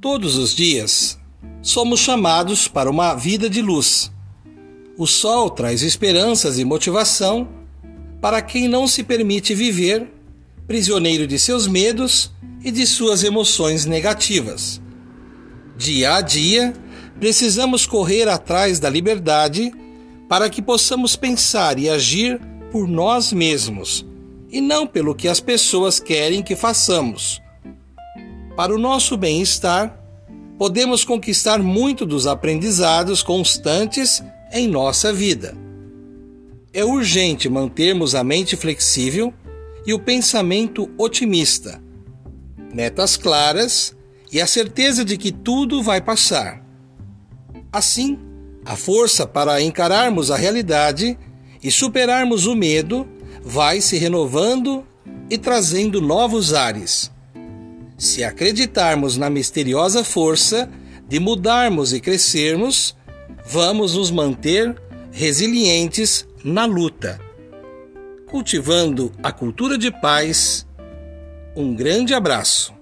Todos os dias somos chamados para uma vida de luz. O sol traz esperanças e motivação para quem não se permite viver prisioneiro de seus medos e de suas emoções negativas. Dia a dia, precisamos correr atrás da liberdade para que possamos pensar e agir por nós mesmos e não pelo que as pessoas querem que façamos. Para o nosso bem-estar, podemos conquistar muito dos aprendizados constantes em nossa vida. É urgente mantermos a mente flexível e o pensamento otimista, metas claras e a certeza de que tudo vai passar. Assim, a força para encararmos a realidade e superarmos o medo vai se renovando e trazendo novos ares. Se acreditarmos na misteriosa força de mudarmos e crescermos, vamos nos manter resilientes na luta. Cultivando a cultura de paz, um grande abraço.